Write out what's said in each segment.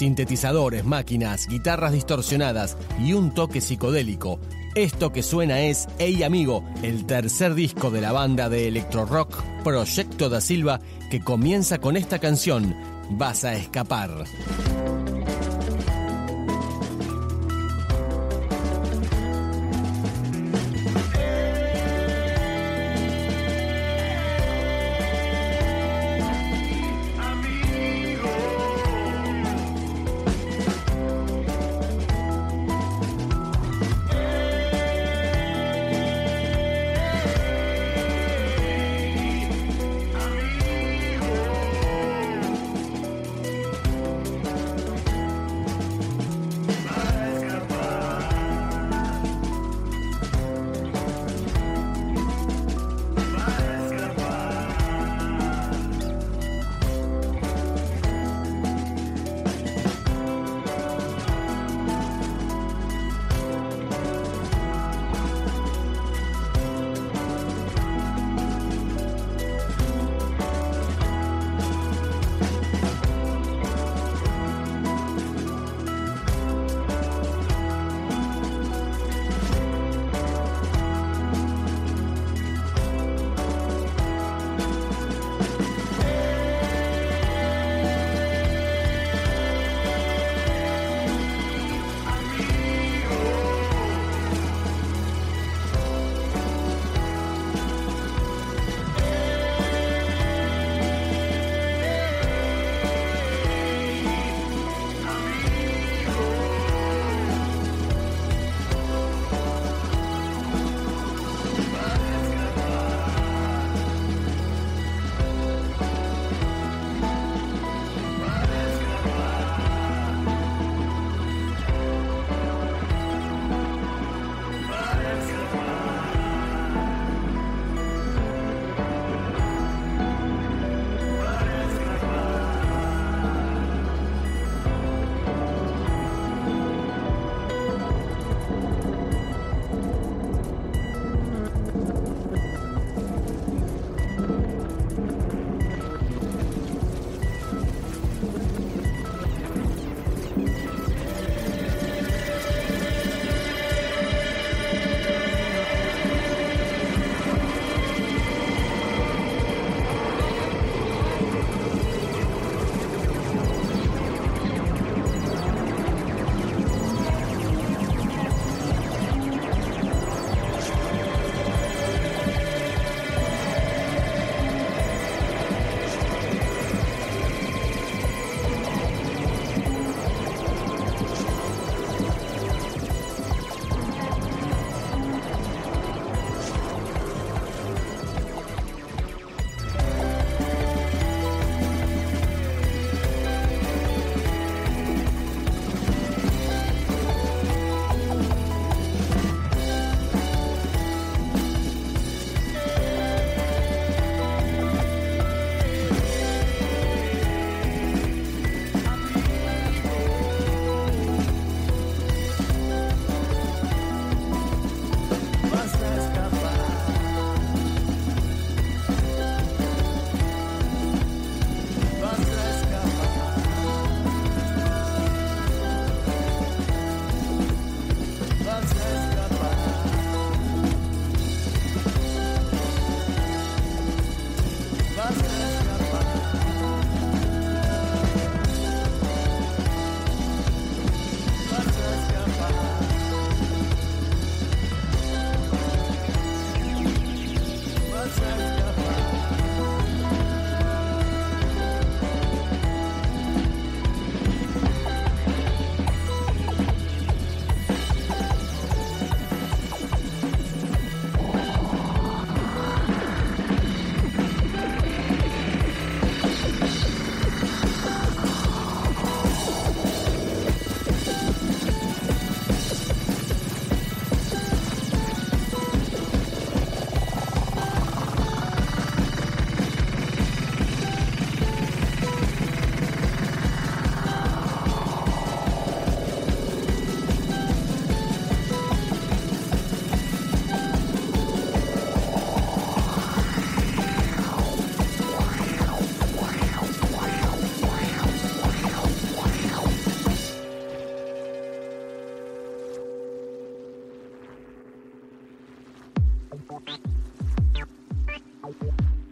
Sintetizadores, máquinas, guitarras distorsionadas y un toque psicodélico. Esto que suena es Hey Amigo, el tercer disco de la banda de electro rock Proyecto da Silva que comienza con esta canción, Vas a escapar.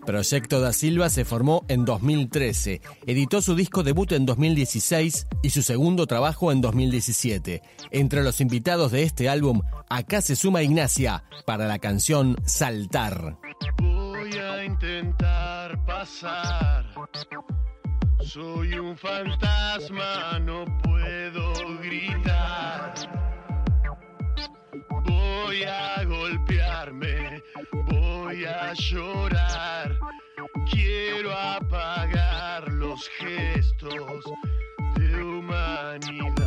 Proyecto da Silva se formó en 2013, editó su disco debut en 2016 y su segundo trabajo en 2017. Entre los invitados de este álbum, acá se suma Ignacia para la canción Saltar. Voy a intentar pasar. Soy un fantasma, no puedo gritar. Voy a golpearme, voy a llorar. Quiero apagar los gestos de humanidad.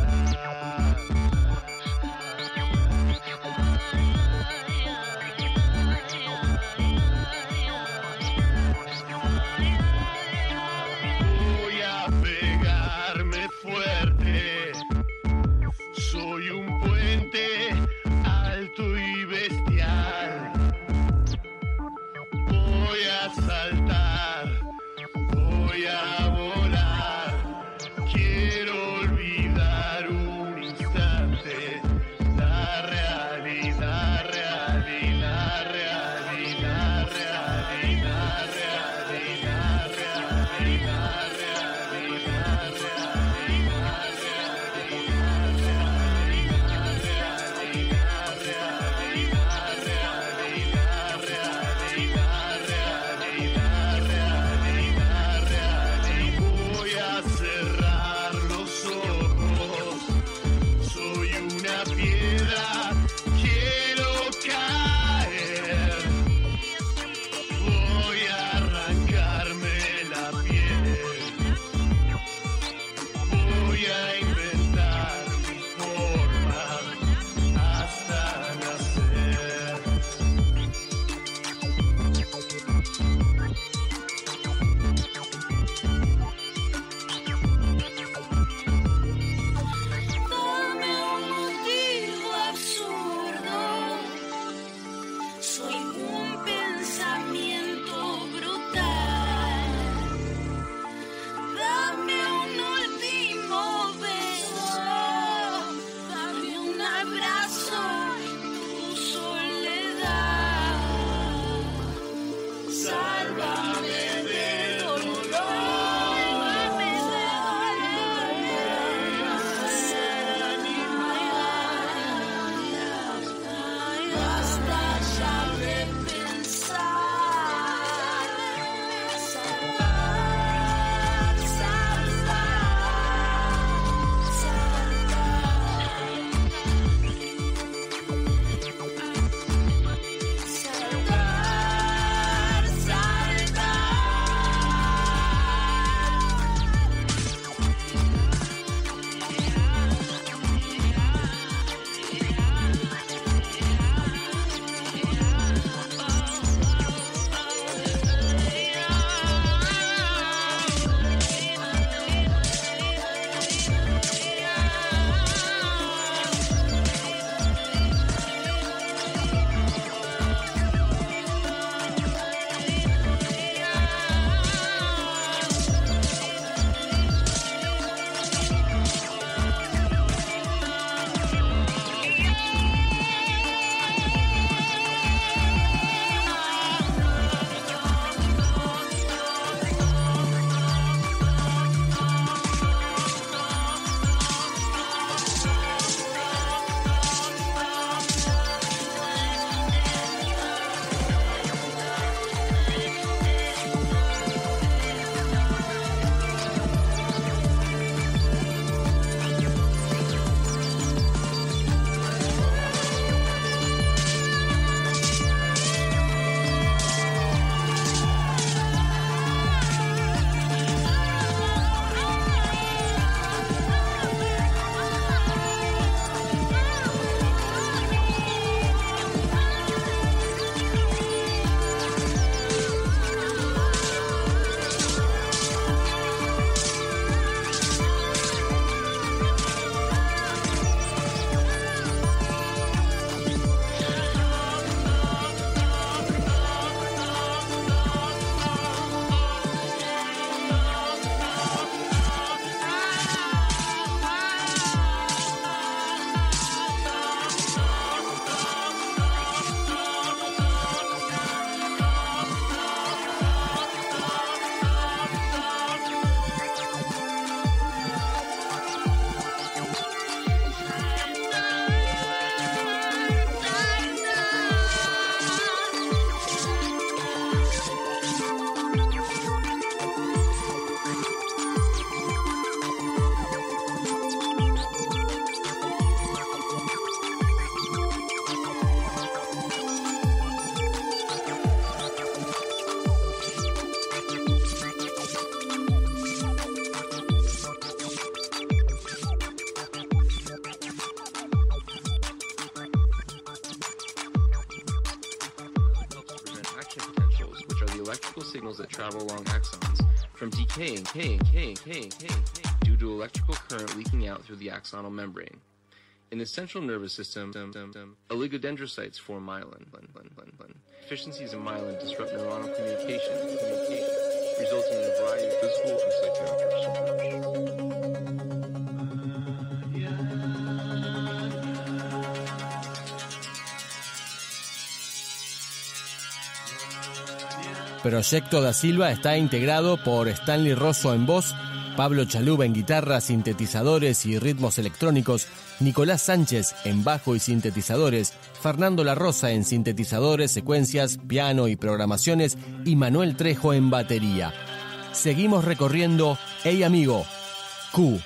Electrical signals that travel along axons from decaying, decaying, decaying, decaying, decaying due to electrical current leaking out through the axonal membrane. In the central nervous system, oligodendrocytes form myelin. Deficiencies in myelin disrupt neuronal communication, communication resulting in a variety of physical and psychiatric symptoms. Proyecto da Silva está integrado por Stanley Rosso en voz, Pablo Chaluba en guitarra, sintetizadores y ritmos electrónicos, Nicolás Sánchez en bajo y sintetizadores, Fernando La Rosa en sintetizadores, secuencias, piano y programaciones y Manuel Trejo en batería. Seguimos recorriendo Hey Amigo, Q.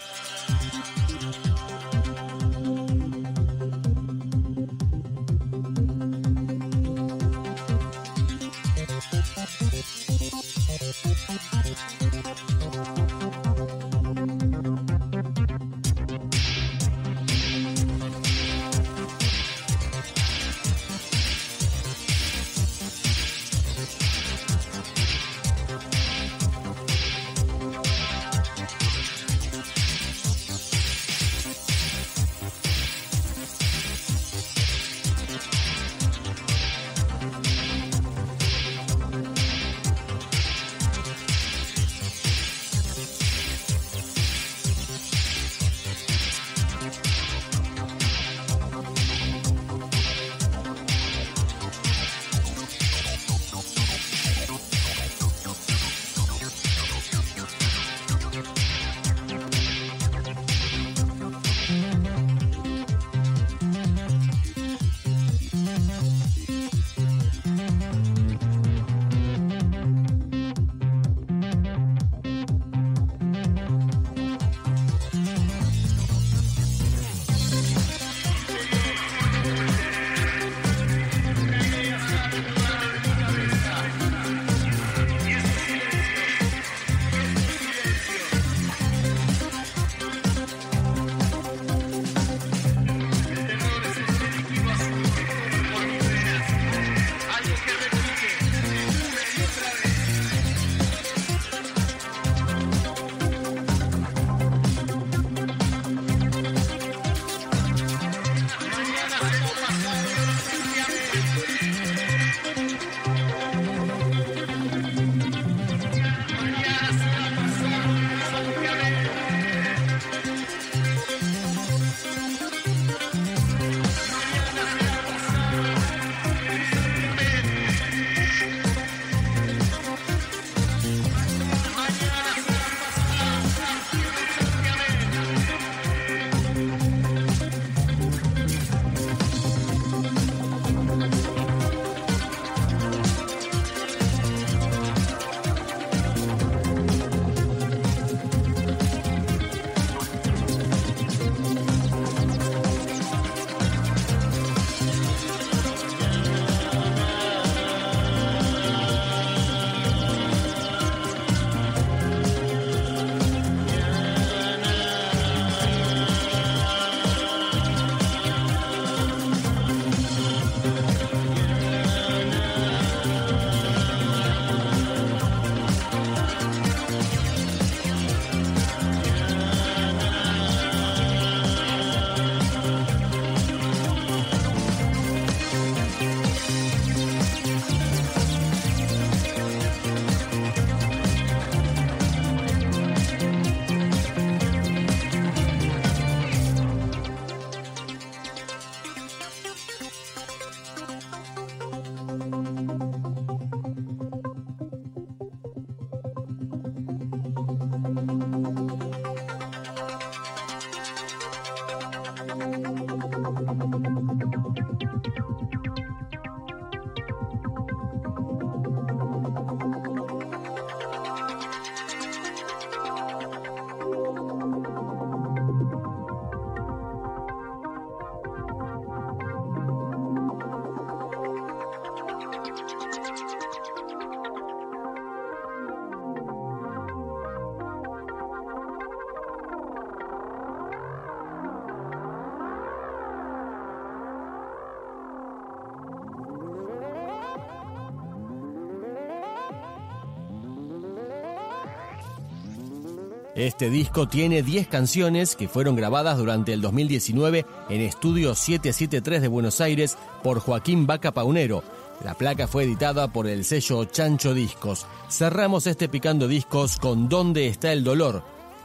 Este disco tiene 10 canciones que fueron grabadas durante el 2019 en Estudio 773 de Buenos Aires por Joaquín Vaca Paunero. La placa fue editada por el sello Chancho Discos. Cerramos este picando discos con ¿Dónde está el dolor?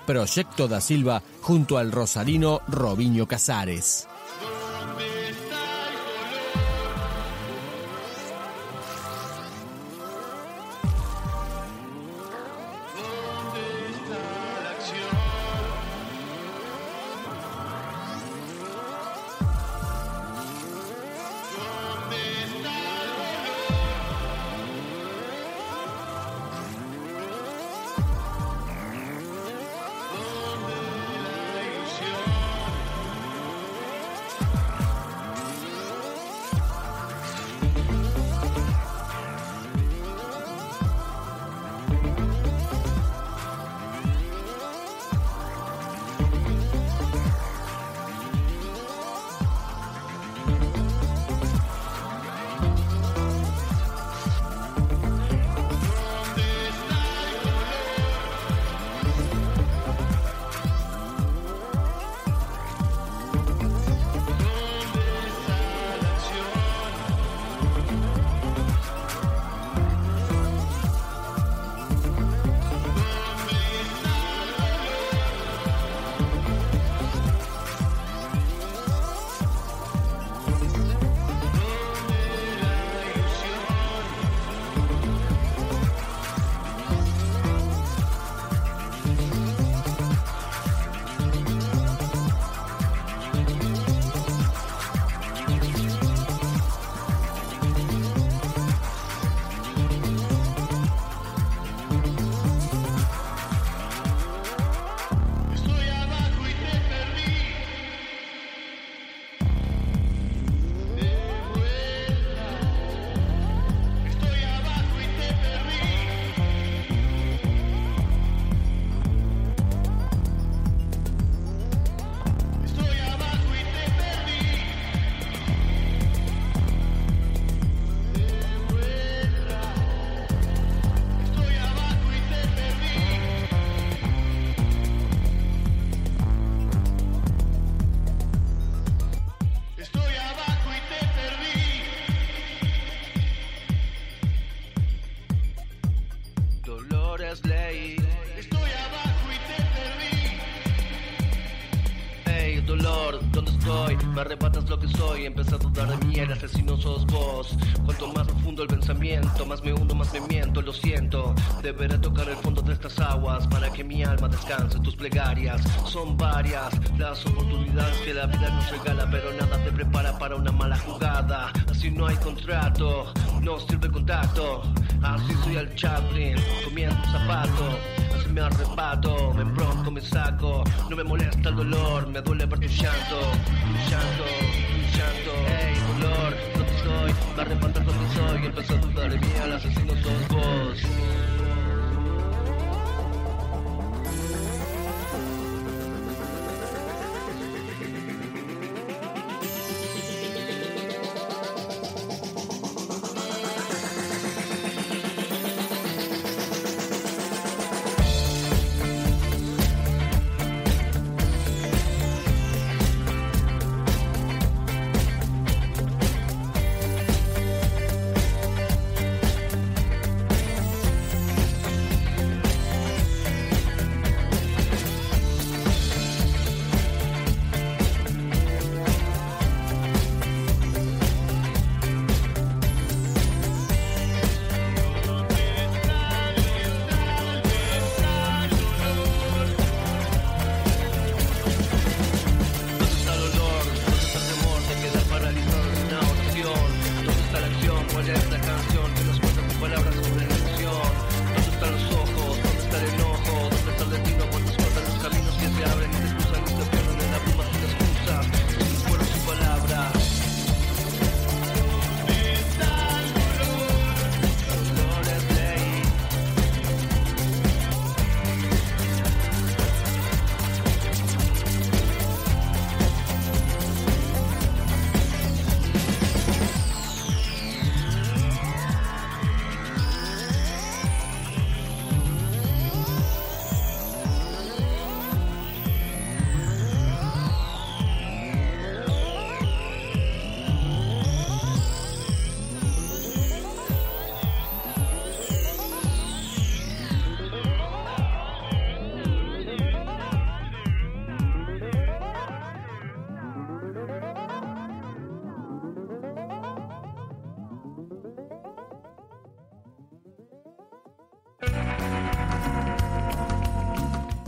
Proyecto da Silva junto al rosarino Robiño Casares. Deberé tocar el fondo de estas aguas para que mi alma descanse. Tus plegarias son varias, las oportunidades que la vida nos regala, pero nada te prepara para una mala jugada. Así no hay contrato, no sirve contacto. Así soy el Chaplin, comiendo un zapato me arrebato, me bronco, me saco, no me molesta el dolor, me duele ver tu llanto, tu llanto, tu llanto, hey dolor, ¿dónde estoy? Me arrebato donde soy, empezó a dudar de mí, el asesino sos vos.